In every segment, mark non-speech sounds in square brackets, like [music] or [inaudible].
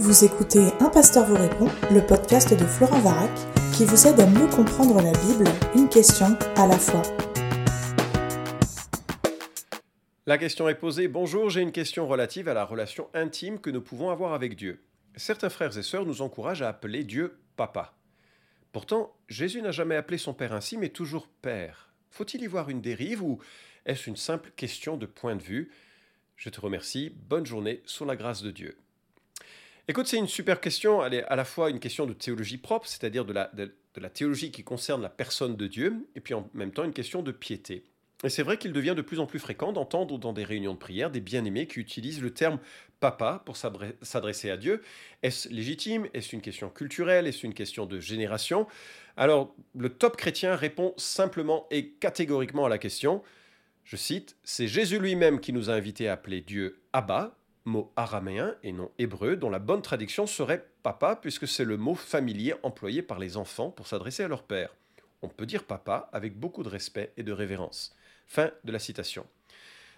Vous écoutez Un pasteur vous répond, le podcast de Florent Varac, qui vous aide à mieux comprendre la Bible, une question à la fois. La question est posée, bonjour, j'ai une question relative à la relation intime que nous pouvons avoir avec Dieu. Certains frères et sœurs nous encouragent à appeler Dieu Papa. Pourtant, Jésus n'a jamais appelé son Père ainsi, mais toujours Père. Faut-il y voir une dérive ou est-ce une simple question de point de vue? Je te remercie, bonne journée sous la grâce de Dieu. Écoute, c'est une super question. Elle est à la fois une question de théologie propre, c'est-à-dire de la, de, la théologie qui concerne la personne de Dieu, et puis en même temps une question de piété. Et c'est vrai qu'il devient de plus en plus fréquent d'entendre dans des réunions de prière des bien-aimés qui utilisent le terme papa pour s'adresser à Dieu. Est-ce légitime? Est-ce une question culturelle? Est-ce une question de génération? Alors, le top chrétien répond simplement et catégoriquement à la question. Je cite, C'est Jésus lui-même qui nous a invités à appeler Dieu Abba, mot araméen et non hébreu, dont la bonne traduction serait papa, puisque c'est le mot familier employé par les enfants pour s'adresser à leur père. On peut dire papa avec beaucoup de respect et de révérence. Fin de la citation.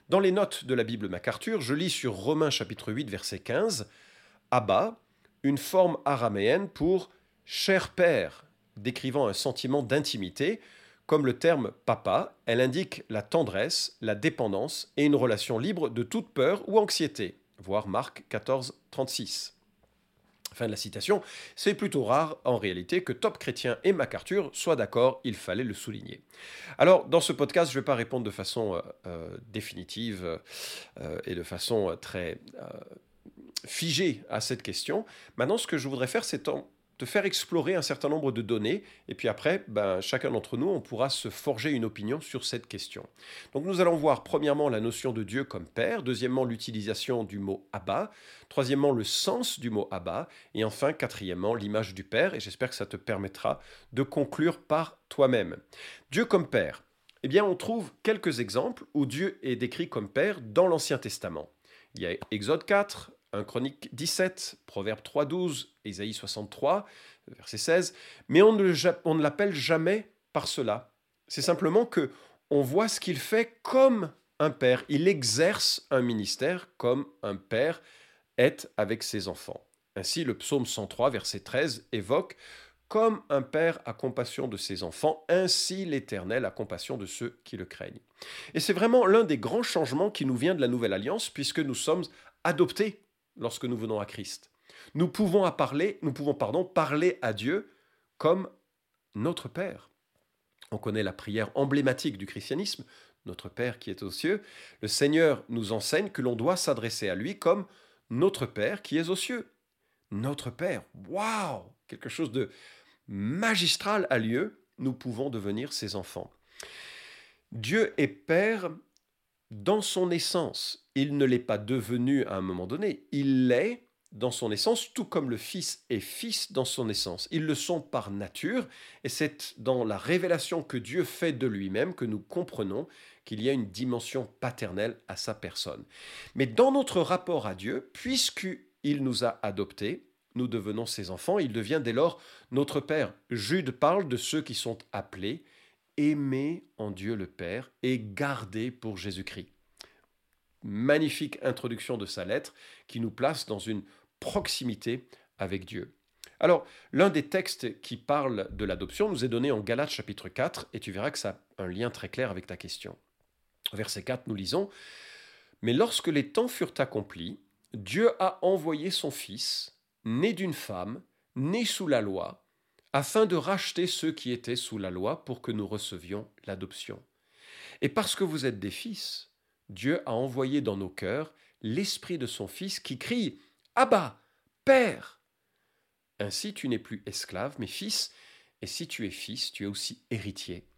Dans les notes de la Bible MacArthur, je lis sur Romains chapitre 8 verset 15 Abba, une forme araméenne pour cher père, décrivant un sentiment d'intimité, comme le terme papa, elle indique la tendresse, la dépendance et une relation libre de toute peur ou anxiété voir Marc 14, 36. Fin de la citation. C'est plutôt rare, en réalité, que Top Chrétien et MacArthur soient d'accord, il fallait le souligner. Alors, dans ce podcast, je ne vais pas répondre de façon euh, euh, définitive euh, et de façon très figée à cette question. Maintenant, ce que je voudrais faire, c'est faire explorer un certain nombre de données, et puis après, ben, chacun d'entre nous, on pourra se forger une opinion sur cette question. Donc nous allons voir premièrement la notion de Dieu comme Père, deuxièmement l'utilisation du mot Abba, troisièmement le sens du mot Abba, et enfin quatrièmement l'image du Père, et j'espère que ça te permettra de conclure par toi-même. Dieu comme Père. Eh bien, on trouve quelques exemples où Dieu est décrit comme Père dans l'Ancien Testament. Il y a Exode 4, 1 Chronique 17, Proverbe 3, 12, Ésaïe 63, verset 16, mais on ne, l'appelle jamais par cela. C'est simplement que on voit ce qu'il fait comme un père. Il exerce un ministère comme un père est avec ses enfants. Ainsi, le psaume 103, verset 13, évoque comme un père a compassion de ses enfants, ainsi l'Éternel a compassion de ceux qui le craignent. Et c'est vraiment l'un des grands changements qui nous vient de la Nouvelle Alliance, puisque nous sommes adoptés lorsque nous venons à Christ. Nous pouvons, à parler, nous pouvons pardon, parler à Dieu comme notre Père. On connaît la prière emblématique du christianisme, notre Père qui est aux cieux. Le Seigneur nous enseigne que l'on doit s'adresser à lui comme notre Père qui est aux cieux. Notre Père, waouh Quelque chose de magistral a lieu, nous pouvons devenir ses enfants. Dieu est Père dans son essence. Il ne l'est pas devenu à un moment donné, il l'est dans son essence, tout comme le Fils est Fils dans son essence. Ils le sont par nature, et c'est dans la révélation que Dieu fait de lui-même que nous comprenons qu'il y a une dimension paternelle à sa personne. Mais dans notre rapport à Dieu, puisqu'il nous a adoptés, nous devenons ses enfants, il devient dès lors notre Père. Jude parle de ceux qui sont appelés, aimer en Dieu le Père et garder pour Jésus-Christ. Magnifique introduction de sa lettre qui nous place dans une proximité avec Dieu. Alors, l'un des textes qui parle de l'adoption nous est donné en Galates chapitre 4, et tu verras que ça a un lien très clair avec ta question. Verset 4, nous lisons, Mais lorsque les temps furent accomplis, Dieu a envoyé son Fils, né d'une femme, né sous la loi, afin de racheter ceux qui étaient sous la loi pour que nous recevions l'adoption. Et parce que vous êtes des fils, Dieu a envoyé dans nos cœurs l'esprit de son Fils qui crie Abba, Père Ainsi tu n'es plus esclave, mais fils, et si tu es fils, tu es aussi héritier,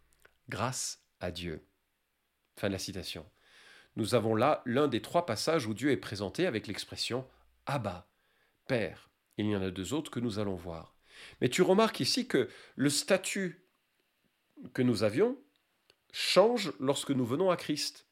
grâce à Dieu. Fin de la citation. Nous avons là l'un des trois passages où Dieu est présenté avec l'expression Abba, Père. Il y en a deux autres que nous allons voir. Mais tu remarques ici que le statut que nous avions change lorsque nous venons à Christ.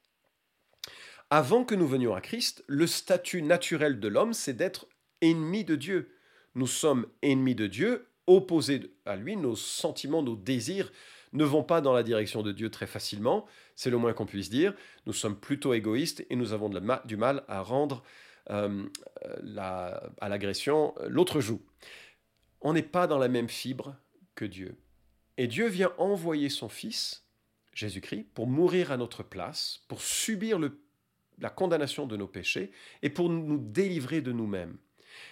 Avant que nous venions à Christ, le statut naturel de l'homme, c'est d'être ennemi de Dieu. Nous sommes ennemis de Dieu, opposés à lui, nos sentiments, nos désirs ne vont pas dans la direction de Dieu très facilement, c'est le moins qu'on puisse dire. Nous sommes plutôt égoïstes et nous avons du mal à rendre euh, à l'agression l'autre joue. On n'est pas dans la même fibre que Dieu. Et Dieu vient envoyer son Fils, Jésus-Christ, pour mourir à notre place, pour subir la condamnation de nos péchés et pour nous délivrer de nous-mêmes.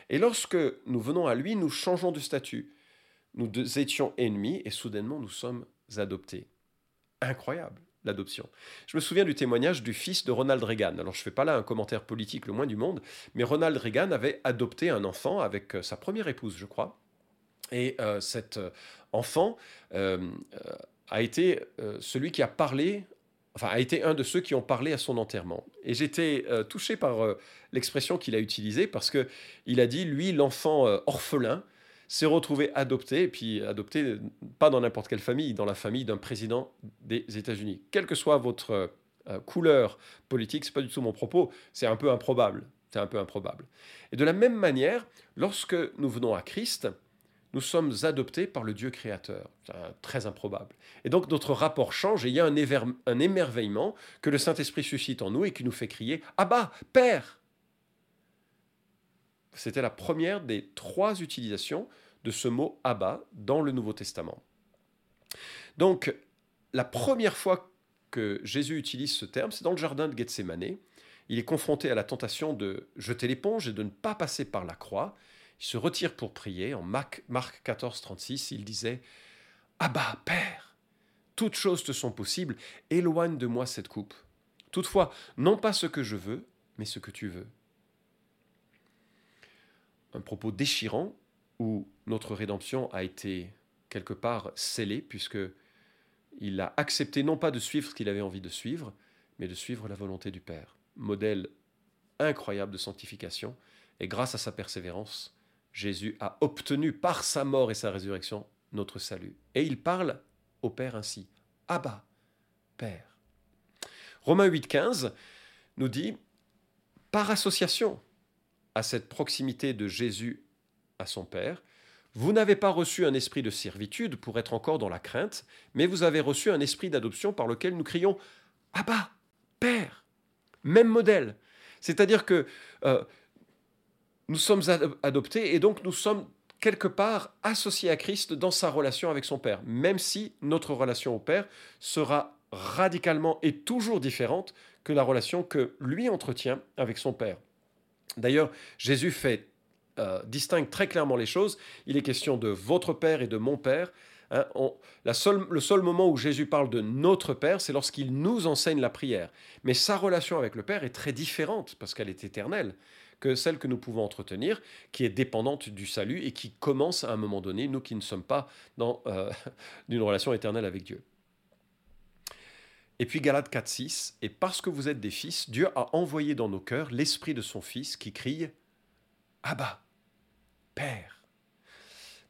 Et lorsque nous venons à lui, nous changeons de statut. Nous étions ennemis et soudainement nous sommes adoptés. Incroyable l'adoption. Je me souviens du témoignage du fils de Ronald Reagan. Alors je ne fais pas là un commentaire politique le moins du monde, mais Ronald Reagan avait adopté un enfant avec euh, sa première épouse, je crois. Et euh, cet euh, enfant a été celui qui a parlé, enfin a été un de ceux qui ont parlé à son enterrement. Et j'étais touché par l'expression qu'il a utilisée parce que il a dit lui l'enfant orphelin s'est retrouvé adopté, et puis adopté pas dans n'importe quelle famille, dans la famille d'un président des États-Unis. Quelle que soit votre euh, couleur politique, c'est pas du tout mon propos, c'est un peu improbable. C'est un peu improbable. Et de la même manière, lorsque nous venons à Christ, nous sommes adoptés par le Dieu créateur. Très improbable. Et donc notre rapport change et il y a un, un émerveillement que le Saint-Esprit suscite en nous et qui nous fait crier Abba, Père c'était la première des trois utilisations de ce mot Abba dans le Nouveau Testament. Donc, la première fois que Jésus utilise ce terme, c'est dans le jardin de Gethsemane. Il est confronté à la tentation de jeter l'éponge et de ne pas passer par la croix. Il se retire pour prier. En Marc, 14, 36, il disait Abba, Père, toutes choses te sont possibles, éloigne de moi cette coupe. Toutefois, non pas ce que je veux, mais ce que tu veux un propos déchirant où notre rédemption a été quelque part scellée, puisque il a accepté non pas de suivre ce qu'il avait envie de suivre, mais de suivre la volonté du Père. Modèle incroyable de sanctification, et grâce à sa persévérance, Jésus a obtenu par sa mort et sa résurrection notre salut. Et il parle au Père ainsi, Abba, Père. Romains 8,15 nous dit, par association, à cette proximité de Jésus à son Père, vous n'avez pas reçu un esprit de servitude pour être encore dans la crainte, mais vous avez reçu un esprit d'adoption par lequel nous crions Abba, Père. Même modèle. C'est-à-dire que euh, nous sommes adoptés et donc nous sommes quelque part associés à Christ dans sa relation avec son Père, même si notre relation au Père sera radicalement et toujours différente que la relation que lui entretient avec son Père. D'ailleurs, Jésus fait euh, distingue très clairement les choses. Il est question de votre Père et de mon Père. Hein. le seul moment où Jésus parle de notre Père, c'est lorsqu'il nous enseigne la prière. Mais sa relation avec le Père est très différente, parce qu'elle est éternelle, que celle que nous pouvons entretenir, qui est dépendante du salut et qui commence à un moment donné, nous qui ne sommes pas dans euh, [laughs] une relation éternelle avec Dieu. Et puis Galates 4, 6, et parce que vous êtes des fils, Dieu a envoyé dans nos cœurs l'esprit de son Fils qui crie Abba, Père.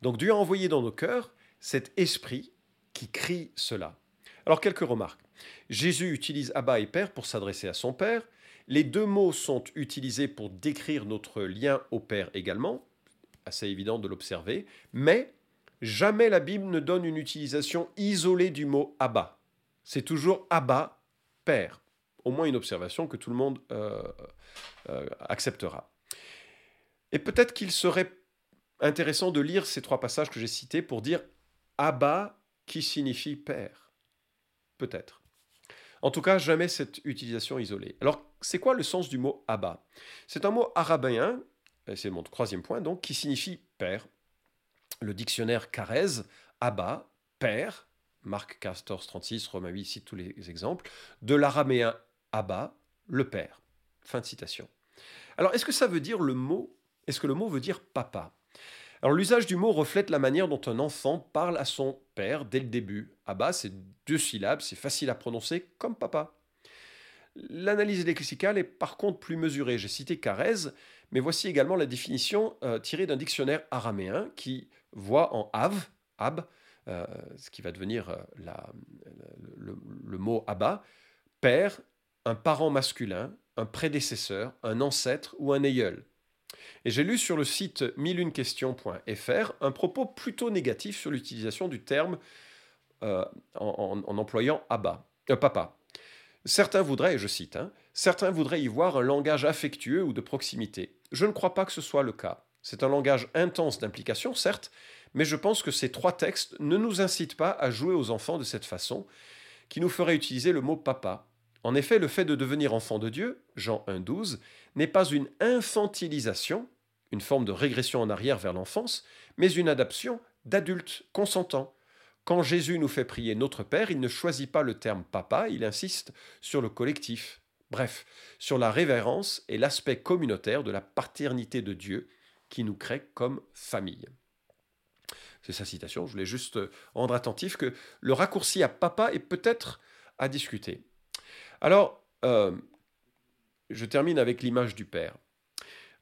Donc Dieu a envoyé dans nos cœurs cet esprit qui crie cela. Alors quelques remarques. Jésus utilise Abba et Père pour s'adresser à son Père. Les deux mots sont utilisés pour décrire notre lien au Père également, assez évident de l'observer, mais jamais la Bible ne donne une utilisation isolée du mot Abba c'est toujours Abba, Père. Au moins une observation que tout le monde euh, euh, acceptera. Et peut-être qu'il serait intéressant de lire ces trois passages que j'ai cités pour dire Abba qui signifie Père. Peut-être. En tout cas, jamais cette utilisation isolée. Alors, c'est quoi le sens du mot Abba C'est un mot arabéen, c'est mon troisième point donc, qui signifie Père. Le dictionnaire Carrez, Abba, Père, Marc 14, 36, Romain 8 cite tous les exemples, de l'araméen Abba, le père. Fin de citation. Alors, est-ce que ça veut dire le mot? Est-ce que le mot veut dire papa L'usage du mot reflète la manière dont un enfant parle à son père dès le début. Abba, c'est deux syllabes, c'est facile à prononcer comme papa. L'analyse lexicale est par contre plus mesurée. J'ai cité Carrez, mais voici également la définition euh, tirée d'un dictionnaire araméen qui voit en av, ab, euh, ce qui va devenir euh, le, mot Abba, père, un parent masculin, un prédécesseur, un ancêtre ou un aïeul. Et j'ai lu sur le site mileunequestion.fr un propos plutôt négatif sur l'utilisation du terme euh, en, employant Abba, papa. Certains voudraient, je cite, hein, certains voudraient y voir un langage affectueux ou de proximité. Je ne crois pas que ce soit le cas. C'est un langage intense d'implication, certes, mais je pense que ces trois textes ne nous incitent pas à jouer aux enfants de cette façon, qui nous ferait utiliser le mot papa. En effet, le fait de devenir enfant de Dieu, Jean 1.12, n'est pas une infantilisation, une forme de régression en arrière vers l'enfance, mais une adaptation d'adultes consentants. Quand Jésus nous fait prier notre Père, il ne choisit pas le terme papa, il insiste sur le collectif. Bref, sur la révérence et l'aspect communautaire de la paternité de Dieu qui nous crée comme famille. C'est sa citation, je voulais juste rendre attentif que le raccourci à papa est peut-être à discuter. Alors, euh, je termine avec l'image du Père.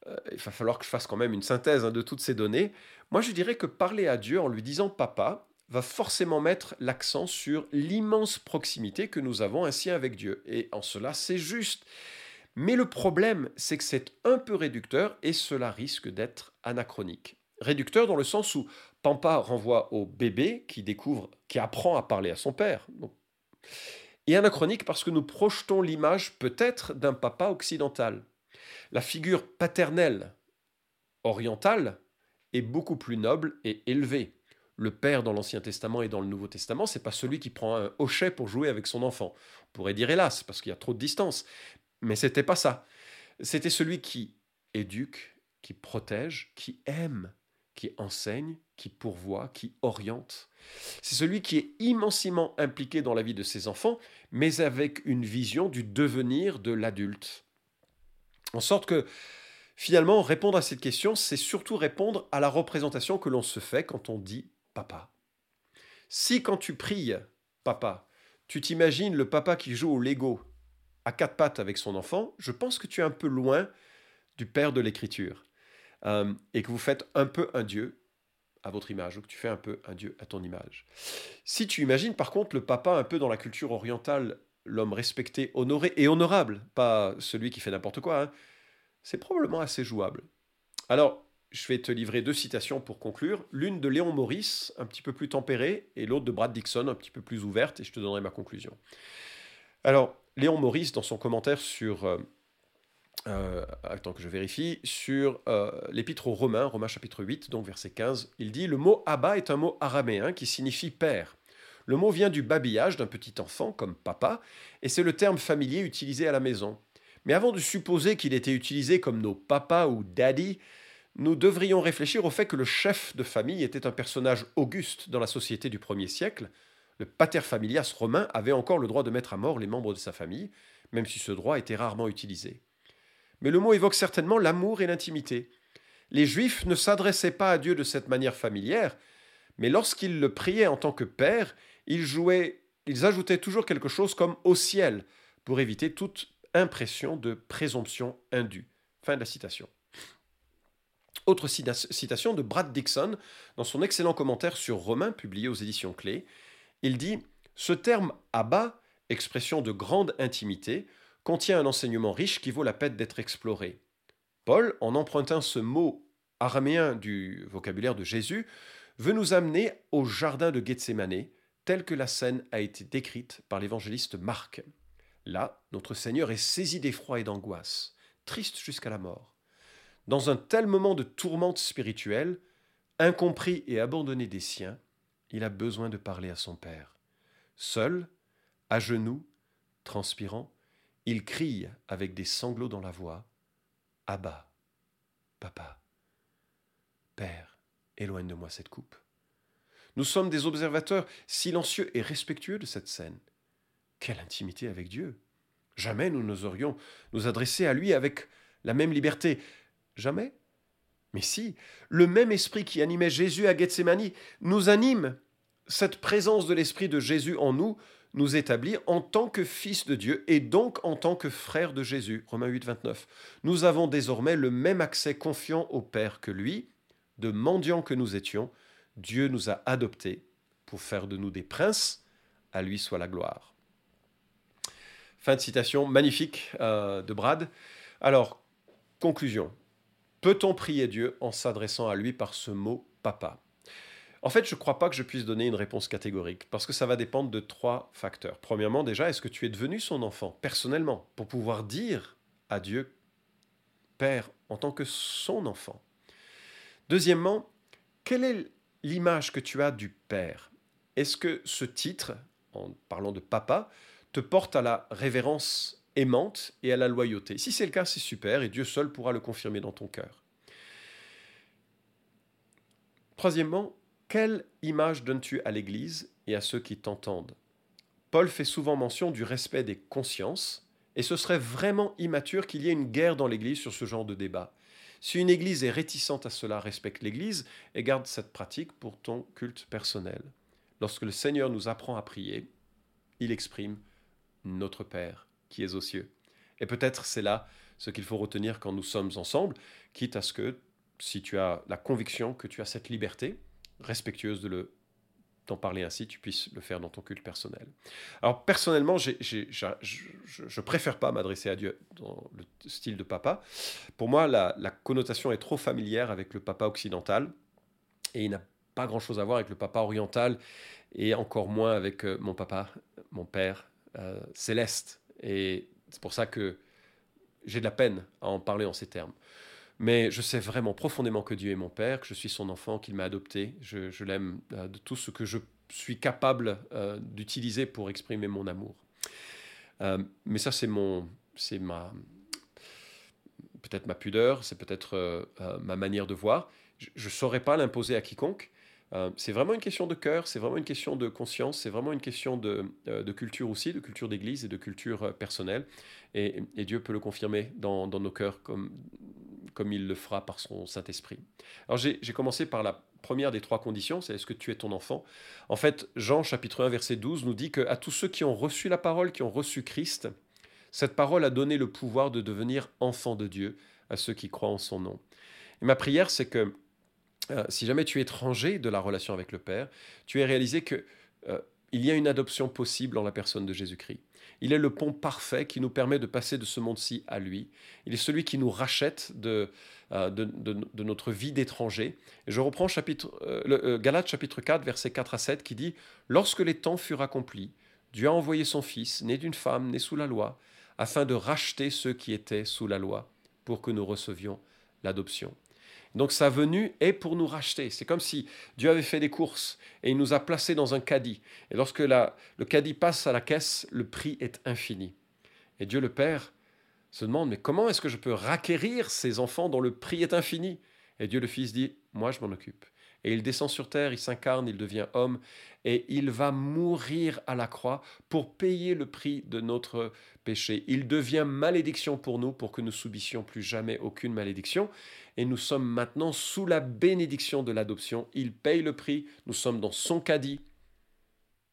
Euh, il va falloir que je fasse quand même une synthèse hein, de toutes ces données. Moi, je dirais que parler à Dieu en lui disant papa va forcément mettre l'accent sur l'immense proximité que nous avons ainsi avec Dieu. Et en cela, c'est juste. Mais le problème, c'est que c'est un peu réducteur et cela risque d'être anachronique. Réducteur dans le sens où Pampa renvoie au bébé qui découvre, qui apprend à parler à son père. Et anachronique parce que nous projetons l'image peut-être d'un papa occidental. La figure paternelle orientale est beaucoup plus noble et élevée. Le père dans l'Ancien Testament et dans le Nouveau Testament, c'est pas celui qui prend un hochet pour jouer avec son enfant. On pourrait dire hélas, parce qu'il y a trop de distance. Mais c'était pas ça. C'était celui qui éduque, qui protège, qui aime, qui enseigne, qui pourvoit, qui oriente. C'est celui qui est immensément impliqué dans la vie de ses enfants, mais avec une vision du devenir de l'adulte. En sorte que finalement, répondre à cette question, c'est surtout répondre à la représentation que l'on se fait quand on dit papa. Si quand tu pries papa, tu t'imagines le papa qui joue au Lego à quatre pattes avec son enfant, je pense que tu es un peu loin du père de l'écriture. Euh, et que vous faites un peu un Dieu à votre image, ou que tu fais un peu un Dieu à ton image. Si tu imagines par contre le papa un peu dans la culture orientale, l'homme respecté, honoré et honorable, pas celui qui fait n'importe quoi, hein, c'est probablement assez jouable. Alors, je vais te livrer deux citations pour conclure. L'une de Léon Maurice, un petit peu plus tempérée, et l'autre de Brad Dixon, un petit peu plus ouverte, et je te donnerai ma conclusion. Alors, Léon Maurice, dans son commentaire sur euh, attends que je vérifie, sur euh, l'épître aux Romains, Romains chapitre 8, donc verset 15, il dit Le mot Abba est un mot araméen qui signifie père. Le mot vient du babillage d'un petit enfant, comme papa, et c'est le terme familier utilisé à la maison. Mais avant de supposer qu'il était utilisé comme nos papas ou daddy, nous devrions réfléchir au fait que le chef de famille était un personnage auguste dans la société du premier siècle. Le pater familias romain avait encore le droit de mettre à mort les membres de sa famille, même si ce droit était rarement utilisé mais le mot évoque certainement l'amour et l'intimité. Les Juifs ne s'adressaient pas à Dieu de cette manière familière, mais lorsqu'ils le priaient en tant que Père, ils, ajoutaient toujours quelque chose comme au ciel, pour éviter toute impression de présomption indue. Fin de la citation. Autre citation de Brad Dixon dans son excellent commentaire sur Romain publié aux éditions Clés. Il dit Ce terme Abba, expression de grande intimité, contient un enseignement riche qui vaut la peine d'être exploré. Paul, en empruntant ce mot araméen du vocabulaire de Jésus, veut nous amener au jardin de Gethsemane, tel que la scène a été décrite par l'évangéliste Marc. Là, notre Seigneur est saisi d'effroi et d'angoisse, triste jusqu'à la mort. Dans un tel moment de tourmente spirituelle, incompris et abandonné des siens, il a besoin de parler à son Père. Seul, à genoux, transpirant, il crie avec des sanglots dans la voix Abba, papa, Père, éloigne de moi cette coupe. Nous sommes des observateurs silencieux et respectueux de cette scène. Quelle intimité avec Dieu Jamais nous n'oserions nous adresser à lui avec la même liberté. Jamais Mais si, le même esprit qui animait Jésus à Gethsemane nous anime. Cette présence de l'esprit de Jésus en nous nous établit en tant que fils de Dieu et donc en tant que frère de Jésus. Romains 8, 29. Nous avons désormais le même accès confiant au Père que lui, de mendiants que nous étions. Dieu nous a adoptés pour faire de nous des princes. À lui soit la gloire. Fin de citation magnifique euh, de Brad. Alors, conclusion. Peut-on prier Dieu en s'adressant à lui par ce mot papa En fait, je ne crois pas que je puisse donner une réponse catégorique, parce que ça va dépendre de trois facteurs. Premièrement, déjà, est-ce que tu es devenu son enfant, personnellement, pour pouvoir dire à Dieu, Père, en tant que son enfant? Deuxièmement, quelle est l'image que tu as du Père? Est-ce que ce titre, en parlant de papa, te porte à la révérence aimante et à la loyauté? Si c'est le cas, c'est super, et Dieu seul pourra le confirmer dans ton cœur. Troisièmement, quelle image donnes-tu à l'Église et à ceux qui t'entendent? Paul fait souvent mention du respect des consciences, et ce serait vraiment immature qu'il y ait une guerre dans l'Église sur ce genre de débat. Si une Église est réticente à cela, respecte l'Église et garde cette pratique pour ton culte personnel. Lorsque le Seigneur nous apprend à prier, il exprime notre Père qui est aux cieux. Et peut-être c'est là ce qu'il faut retenir quand nous sommes ensemble, quitte à ce que, si tu as la conviction que tu as cette liberté, respectueuse de le d'en parler ainsi, tu puisses le faire dans ton culte personnel. Alors personnellement, je préfère pas m'adresser à Dieu dans le style de papa. Pour moi, la, connotation est trop familière avec le papa occidental et il n'a pas grand-chose à voir avec le papa oriental et encore moins avec euh, mon papa, mon père euh, céleste. Et c'est pour ça que j'ai de la peine à en parler en ces termes. Mais je sais vraiment profondément que Dieu est mon Père, que je suis son enfant, qu'il m'a adopté. Je, l'aime euh, de tout ce que je suis capable euh, d'utiliser pour exprimer mon amour. Euh, mais ça, c'est mon, c'est ma, peut-être ma pudeur, c'est peut-être ma manière de voir. Je ne saurais pas l'imposer à quiconque. C'est vraiment une question de cœur, c'est vraiment une question de conscience, c'est vraiment une question de, de culture aussi, de culture d'église et de culture personnelle. Et, Dieu peut le confirmer dans, nos cœurs comme comme il le fera par son Saint-Esprit. Alors j'ai commencé par la première des trois conditions, c'est est-ce que tu es ton enfant? En fait, Jean chapitre 1 verset 12 nous dit que à tous ceux qui ont reçu la parole, qui ont reçu Christ, cette parole a donné le pouvoir de devenir enfant de Dieu à ceux qui croient en son nom. Et ma prière, c'est que euh, si jamais tu es étranger de la relation avec le Père, tu aies réalisé que euh, il y a une adoption possible en la personne de Jésus-Christ. Il est le pont parfait qui nous permet de passer de ce monde-ci à lui. Il est celui qui nous rachète de, euh, notre vie d'étranger. je reprends chapitre, euh, Galates chapitre 4, versets 4 à 7, qui dit Lorsque les temps furent accomplis, Dieu a envoyé son Fils, né d'une femme, né sous la loi, afin de racheter ceux qui étaient sous la loi, pour que nous recevions l'adoption. Donc sa venue est pour nous racheter. C'est comme si Dieu avait fait des courses et il nous a placés dans un caddie. Et lorsque le caddie passe à la caisse, le prix est infini. Et Dieu le Père se demande, mais comment est-ce que je peux racquérir ces enfants dont le prix est infini? Et Dieu le Fils dit, moi je m'en occupe. Et il descend sur terre, il s'incarne, il devient homme, et il va mourir à la croix pour payer le prix de notre péché. Il devient malédiction pour nous, pour que nous subissions plus jamais aucune malédiction. Et nous sommes maintenant sous la bénédiction de l'adoption. Il paye le prix, nous sommes dans son caddie.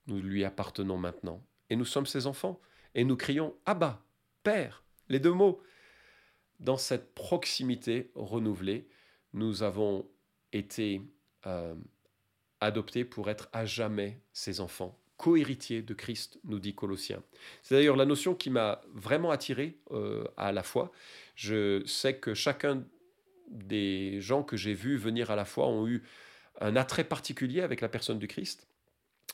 Nous lui appartenons maintenant. Et nous sommes ses enfants. Et nous crions Abba, Père, les deux mots. Dans cette proximité renouvelée, nous avons été euh, adoptés pour être à jamais ses enfants, co-héritiers de Christ, nous dit Colossiens. C'est d'ailleurs la notion qui m'a vraiment attiré euh, à la fois. Je sais que chacun des gens que j'ai vus venir à la fois ont eu un attrait particulier avec la personne du Christ.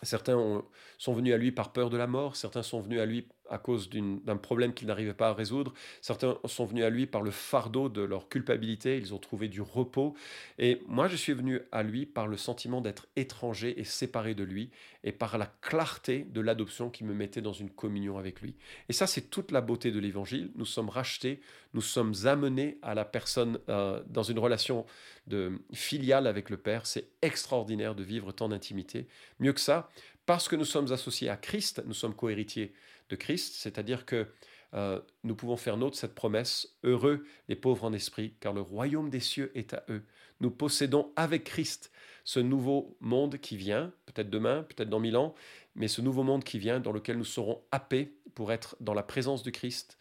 Certains sont venus à lui par peur de la mort, certains sont venus à lui à cause d'un problème qu'ils n'arrivaient pas à résoudre, certains sont venus à lui par le fardeau de leur culpabilité, ils ont trouvé du repos, et moi je suis venu à lui par le sentiment d'être étranger et séparé de lui, et par la clarté de l'adoption qui me mettait dans une communion avec lui. Et ça c'est toute la beauté de l'évangile, nous sommes rachetés, nous sommes amenés à la personne euh, dans une relation de filiale avec le Père, c'est extraordinaire de vivre tant d'intimité. Mieux que ça, parce que nous sommes associés à Christ, nous sommes cohéritiers de Christ, c'est-à-dire que euh, nous pouvons faire nôtre cette promesse, heureux les pauvres en esprit, car le royaume des cieux est à eux. Nous possédons avec Christ ce nouveau monde qui vient, peut-être demain, peut-être dans mille ans, mais ce nouveau monde qui vient dans lequel nous serons happés pour être dans la présence de Christ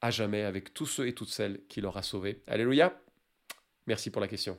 à jamais avec tous ceux et toutes celles qu'il aura sauvés. Alléluia. Merci pour la question.